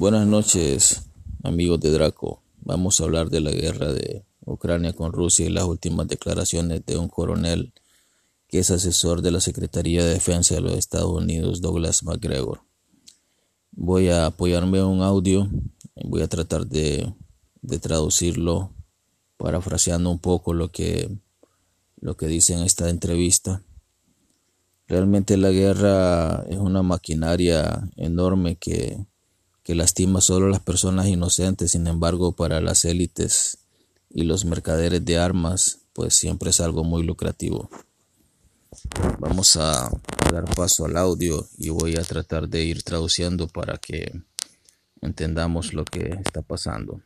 Buenas noches, amigos de Draco. Vamos a hablar de la guerra de Ucrania con Rusia y las últimas declaraciones de un coronel que es asesor de la Secretaría de Defensa de los Estados Unidos, Douglas McGregor. Voy a apoyarme en un audio, voy a tratar de, de traducirlo, parafraseando un poco lo que, lo que dice en esta entrevista. Realmente la guerra es una maquinaria enorme que, que lastima solo a las personas inocentes, sin embargo para las élites y los mercaderes de armas pues siempre es algo muy lucrativo. Vamos a, dar paso al audio y voy a tratar de ir traduciendo para que entendamos lo que está pasando.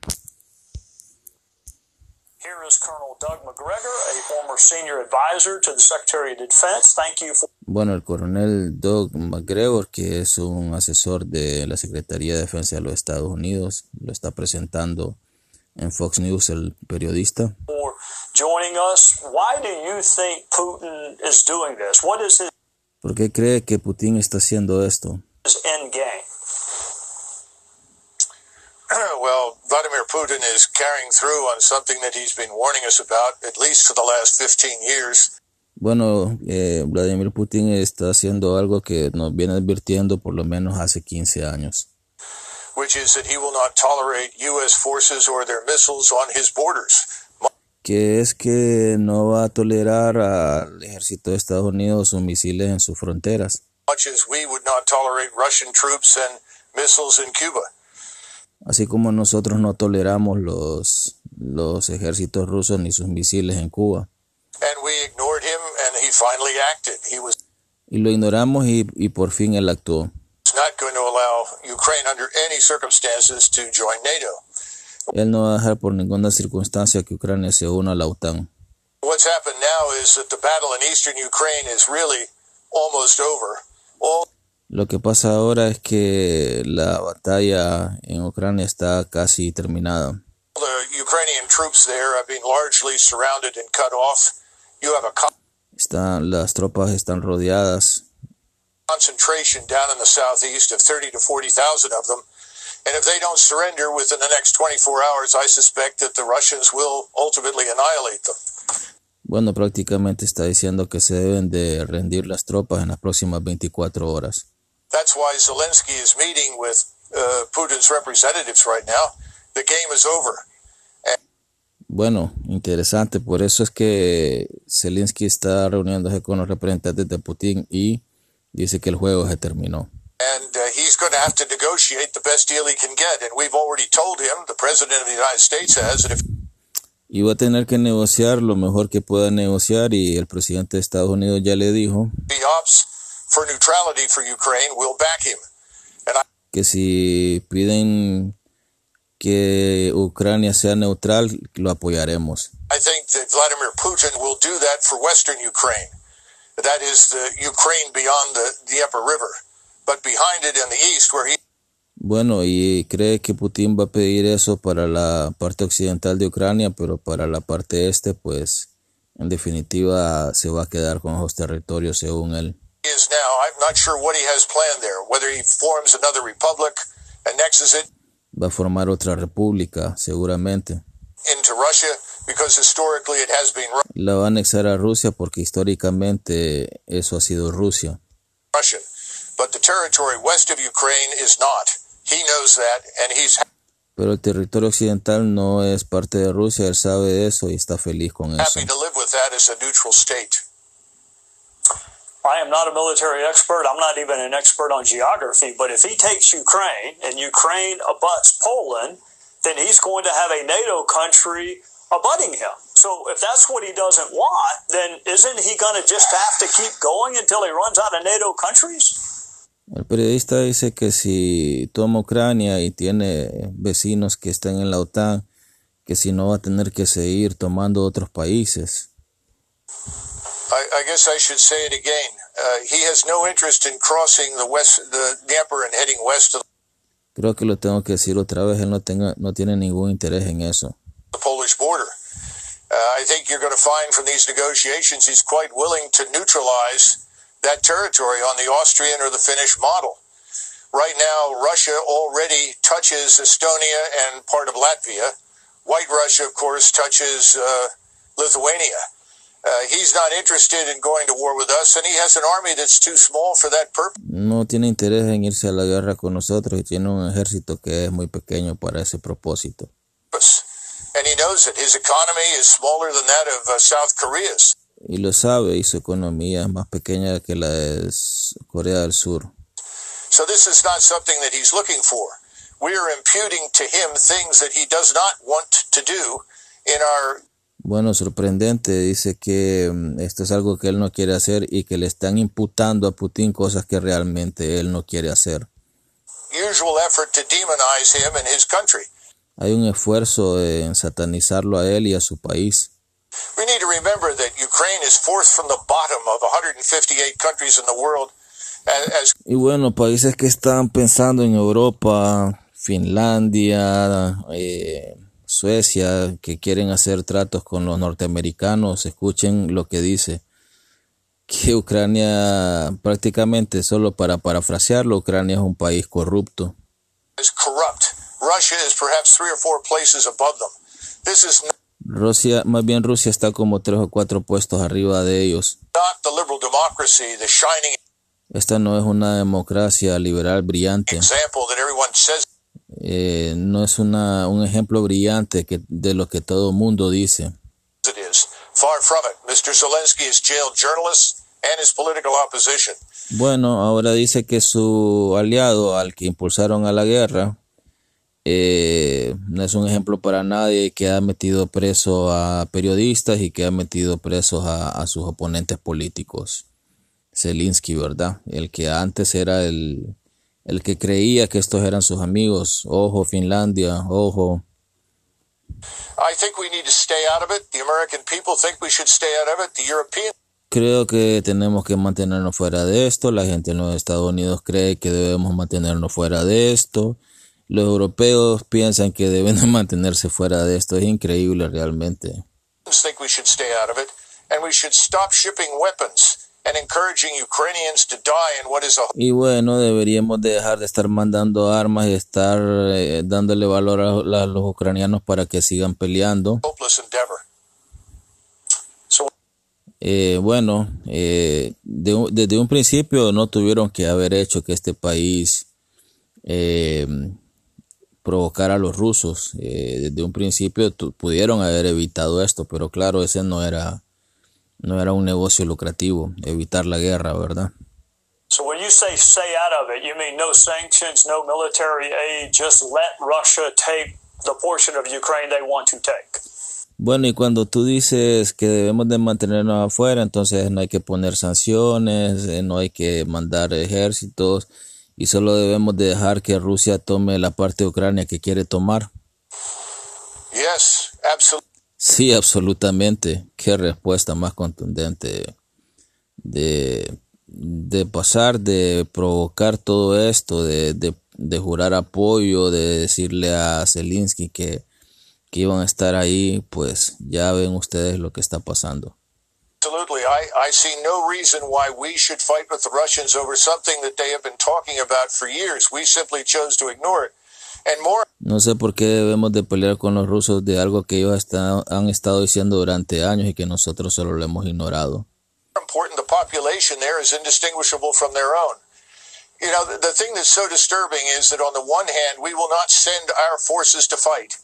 Bueno, el coronel Doug McGregor, que es un asesor de la Secretaría de Defensa de los Estados Unidos, lo está presentando en Fox News el periodista. ¿Por qué cree que Putin está haciendo esto? well, Vladimir Putin is carrying through on something that he's been warning us about at least for the last 15 years. Bueno, eh, Vladimir Putin está haciendo algo que nos viene advirtiendo por lo menos hace 15 años. Which is that he will not tolerate U.S. forces or their missiles on his borders. Que es que no va a tolerar al ejército de Estados Unidos sus misiles en sus fronteras. Much as we would not tolerate Russian troops and missiles in Cuba así como nosotros no toleramos los, los ejércitos rusos ni sus misiles en Cuba. Y lo ignoramos y, y por fin él actuó. Él no va a dejar por ninguna circunstancia que Ucrania se una a la OTAN. What's happened now is that the battle in eastern Ukraine is really almost over. All lo que pasa ahora es que la batalla en Ucrania está casi terminada. Están, las tropas están rodeadas. Concentration down in the southeast of 30 to 40,000 of them. And if they don't surrender within the next 24 hours, I suspect that the Russians will ultimately annihilate them. Bueno, prácticamente está diciendo que se deben de rendir las tropas en las próximas 24 horas. That's why Zelensky is meeting with uh, Putin's representatives right now. The game is over. And bueno, interesante. Por eso es que Zelensky está reuniéndose con los representantes de Putin y dice que el juego se terminó. And uh, he's going to have to negotiate the best deal he can get. And we've already told him, the president of the United States has, that if y va a tener que negociar lo mejor que pueda negociar y el presidente de Estados Unidos ya le dijo for neutrality for Ukraine, we'll back him. And I, que si piden que Ucrania sea neutral, lo apoyaremos. I think that Vladimir Putin will do that for Western Ukraine. That is the Ukraine beyond the, the Upper River. But behind it in the east, where he bueno, y cree que Putin va a pedir eso para la parte occidental de Ucrania, pero para la parte este, pues, en definitiva, se va a quedar con esos territorios según él is now. I'm not sure what he has planned there. Whether he forms another republic, annexes it. Va a formar otra república, seguramente. Into Russia, because historically it has been. La va a anexar a Rusia porque históricamente eso ha sido Rusia. Russian, but the territory west of Ukraine is not. He knows that, and he's. Pero el territorio occidental no es parte de Rusia, él sabe eso y está feliz con eso. Happy to live with that as a neutral state. I am not a military expert. I'm not even an expert on geography. But if he takes Ukraine and Ukraine abuts Poland, then he's going to have a NATO country abutting him. So if that's what he doesn't want, then isn't he going to just have to keep going until he runs out of NATO countries? El periodista dice que si toma Ucrania y tiene vecinos que están en la OTAN, que si no va a tener que seguir tomando otros países. I, I guess I should say it again. Uh, he has no interest in crossing the west, the Dnieper and heading west of Creo que lo tengo que decir otra vez. Él no, tenga, no tiene ningún interés en eso. The Polish border. Uh, I think you're going to find from these negotiations he's quite willing to neutralize that territory on the Austrian or the Finnish model. Right now, Russia already touches Estonia and part of Latvia. White Russia, of course, touches uh, Lithuania. Uh, he's not interested in going to war with us, and he has an army that's too small for that purpose. No tiene interés en irse a la guerra con nosotros y tiene un ejército que es muy pequeño para ese propósito. And he knows it. His economy is smaller than that of uh, South Korea's. Y lo sabe, y su economía es más pequeña que la de Corea del Sur. So this is not something that he's looking for. We are imputing to him things that he does not want to do in our Bueno, sorprendente, dice que mm, esto es algo que él no quiere hacer y que le están imputando a Putin cosas que realmente él no quiere hacer. usual effort to demonize him and his country. Hay un esfuerzo en satanizarlo a él y a su país. We need to remember that Ukraine is fourth from the bottom of 158 countries in the world. As, Y bueno, países que están pensando en Europa, Finlandia, eh, Suecia, que quieren hacer tratos con los norteamericanos, escuchen lo que dice. Que Ucrania, prácticamente solo para parafrasearlo, Ucrania es un país corrupto. Rusia, más bien Rusia está como tres o cuatro puestos arriba de ellos. Esta no es una democracia liberal brillante, eh, no es una, un ejemplo brillante que, de lo que todo mundo dice. Bueno, ahora dice que su aliado al que impulsaron a la guerra eh, no es un ejemplo para nadie, que ha metido preso a periodistas y que ha metido presos a, a sus oponentes políticos. Zelensky, ¿verdad? El que antes era el, el que creía que estos eran sus amigos. Ojo, Finlandia, ojo. Creo que tenemos que mantenernos fuera de esto. La gente en los Estados Unidos cree que debemos mantenernos fuera de esto. Los europeos piensan que deben de mantenerse fuera de esto. Es increíble realmente. think we should stay out of it. And we should stop shipping weapons and encouraging Ukrainians to die in what is a Y bueno, deberíamos de dejar de estar mandando armas y estar eh, dándole valor a, a los ucranianos para que sigan peleando. hopeless endeavor. So Eh, bueno, eh, de desde un principio no tuvieron que haber hecho que este país eh, provocara a los rusos. Eh, desde un principio pudieron haber evitado esto, pero claro, ese no era, no era un negocio lucrativo, evitar la guerra, ¿verdad? So when you say stay out of it, you mean no sanctions, no military aid, just let Russia take the portion of Ukraine they want to take. Bueno, y cuando tú dices que debemos de mantenernos afuera, entonces no hay que poner sanciones, eh, no hay que mandar ejércitos y solo debemos de dejar que Rusia tome la parte de Ucrania que quiere tomar. yes, absolutely. Sí, absolutamente. Qué respuesta más contundente de, de pasar, de provocar todo esto, de, de, de jurar apoyo, de decirle a Zelensky que, que iban a estar ahí, pues ya ven ustedes lo que está pasando. Absolutely. I, I see no reason why we should fight with the Russians over something that they have been talking about for years. We simply chose to ignore it. No sé por qué debemos de pelear con los rusos de algo que ellos está- han estado diciendo durante años y que nosotros solo lo hemos ignorado. You know, the, the thing that's so disturbing is that on the one hand, we will not send our forces to fight,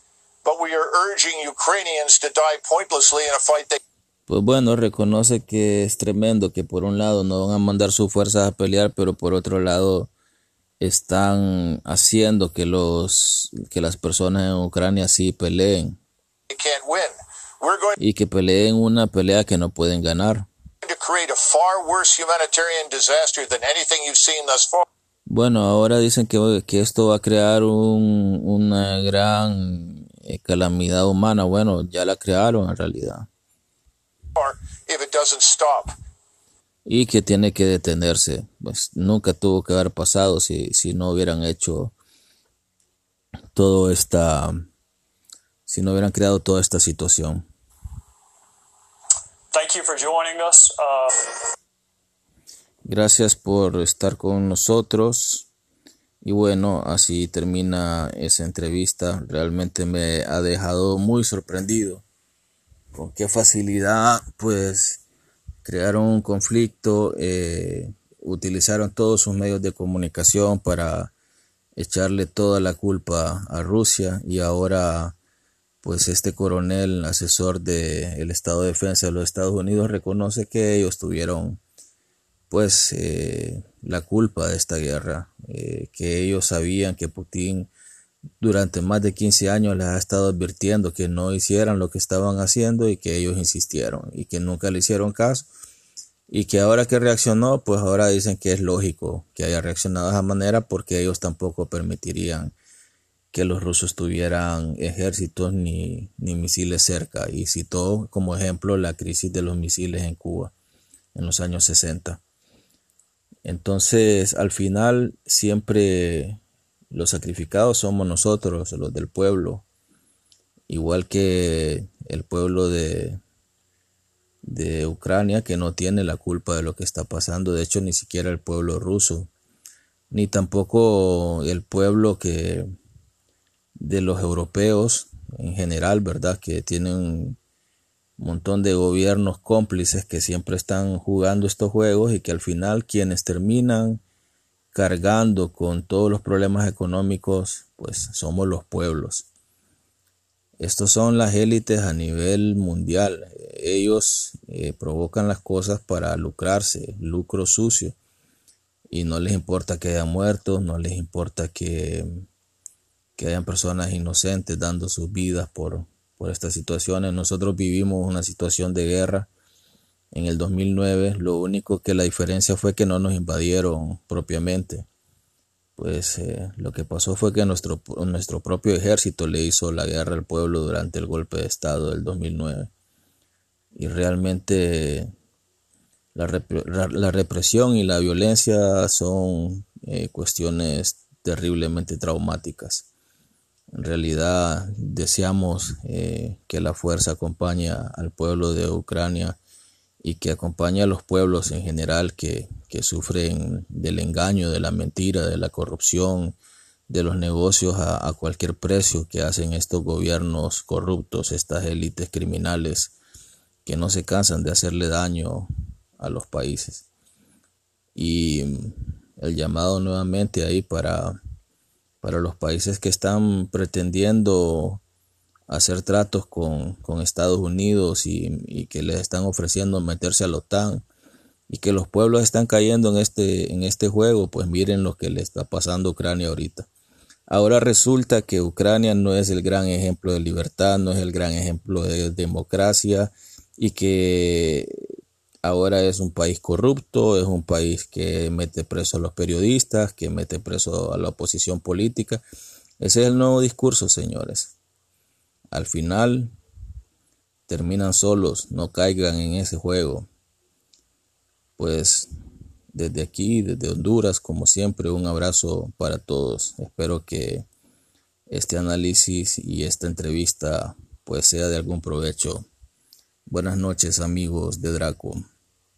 but we are urging Ukrainians to die pointlessly in a fight they Pues bueno, reconoce que es tremendo que por un lado no van a mandar sus fuerzas a pelear, pero por otro lado están haciendo que los que las personas en Ucrania sí peleen y que peleen una pelea que no pueden ganar. Bueno, ahora dicen que, que esto va a crear un- una gran eh, calamidad humana. Bueno, ya la crearon en realidad. If it doesn't stop. Y que tiene que detenerse. Pues nunca tuvo que haber pasado si, si no hubieran hecho todo esta, si no hubieran creado toda esta situación. Thank you for joining us. Uh, Gracias por estar con nosotros. Y bueno, así termina esa entrevista. Realmente me ha dejado muy sorprendido con qué facilidad pues crearon un conflicto, eh, utilizaron todos sus medios de comunicación para echarle toda la culpa a Rusia y ahora pues este coronel asesor del Estado de Defensa de los Estados Unidos reconoce que ellos tuvieron pues eh, la culpa de esta guerra, eh, que ellos sabían que Putin durante más de 15 años les ha estado advirtiendo que no hicieran lo que estaban haciendo y que ellos insistieron y que nunca le hicieron caso y que ahora que reaccionó, pues ahora dicen que es lógico que haya reaccionado de esa manera porque ellos tampoco permitirían que los rusos tuvieran ejércitos ni, ni misiles cerca y citó como ejemplo la crisis de los misiles en Cuba en los años 60. Entonces, al final, siempre los sacrificados somos nosotros, los del pueblo, igual que el pueblo de, de Ucrania, que no tiene la culpa de lo que está pasando, de hecho, ni siquiera el pueblo ruso, ni tampoco el pueblo que de los europeos en general, ¿verdad? Que tienen montón de gobiernos cómplices que siempre están jugando estos juegos y que al final quienes terminan cargando con todos los problemas económicos, pues somos los pueblos. Estos son las élites a nivel mundial. Ellos eh, provocan las cosas para lucrarse, lucro sucio. Y no les importa que haya muertos, no les importa que, que hayan personas inocentes dando sus vidas por, por estas situaciones. Nosotros vivimos una situación de guerra en el 2009. Lo único que la diferencia fue que no nos invadieron propiamente. Pues eh, lo que pasó fue que nuestro, nuestro propio ejército le hizo la guerra al pueblo durante el golpe de Estado del 2009. Y realmente la, represión y la violencia son eh, cuestiones terriblemente traumáticas. En realidad deseamos eh, que la fuerza acompañe al pueblo de Ucrania y que acompañe a los pueblos en general que, sufren del engaño, de la mentira, de la corrupción, de los negocios a, cualquier precio que hacen estos gobiernos corruptos, estas élites criminales que no se cansan de hacerle daño a los países. Y el llamado nuevamente ahí para para los países que están pretendiendo hacer tratos con, Estados Unidos y, que les están ofreciendo meterse a la OTAN y que los pueblos están cayendo en este, en este juego, pues miren lo que le está pasando a Ucrania ahorita. Ahora resulta que Ucrania no es el gran ejemplo de libertad, no es el gran ejemplo de democracia y que ahora es un país corrupto, es un país que mete preso a los periodistas, que mete preso a la oposición política. Ese es el nuevo discurso, señores. Al final terminan solos, no caigan en ese juego. Pues desde aquí, desde Honduras, como siempre, un abrazo para todos. Espero que este análisis y esta entrevista pues sea de algún provecho Buenas noches amigos de Draco.